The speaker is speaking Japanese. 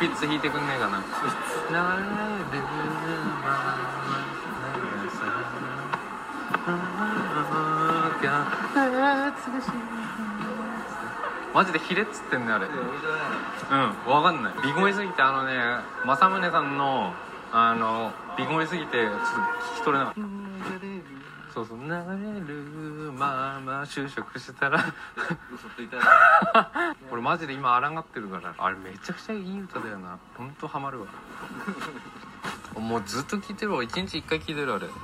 ピッツ弾いてくんねえかな。マジでヒレっつってんねあれうんわかんないビ声すぎてあのね政宗さんのあのビ声すぎてちょっと聞き取れなかったそうそう流れるまま就職したら嘘ついたら俺マジで今抗ってるから。あれめちゃくちゃいい歌だよな。ほんとハマるわ。もうずっと聴いてるわ。一日一回聴いてるあれ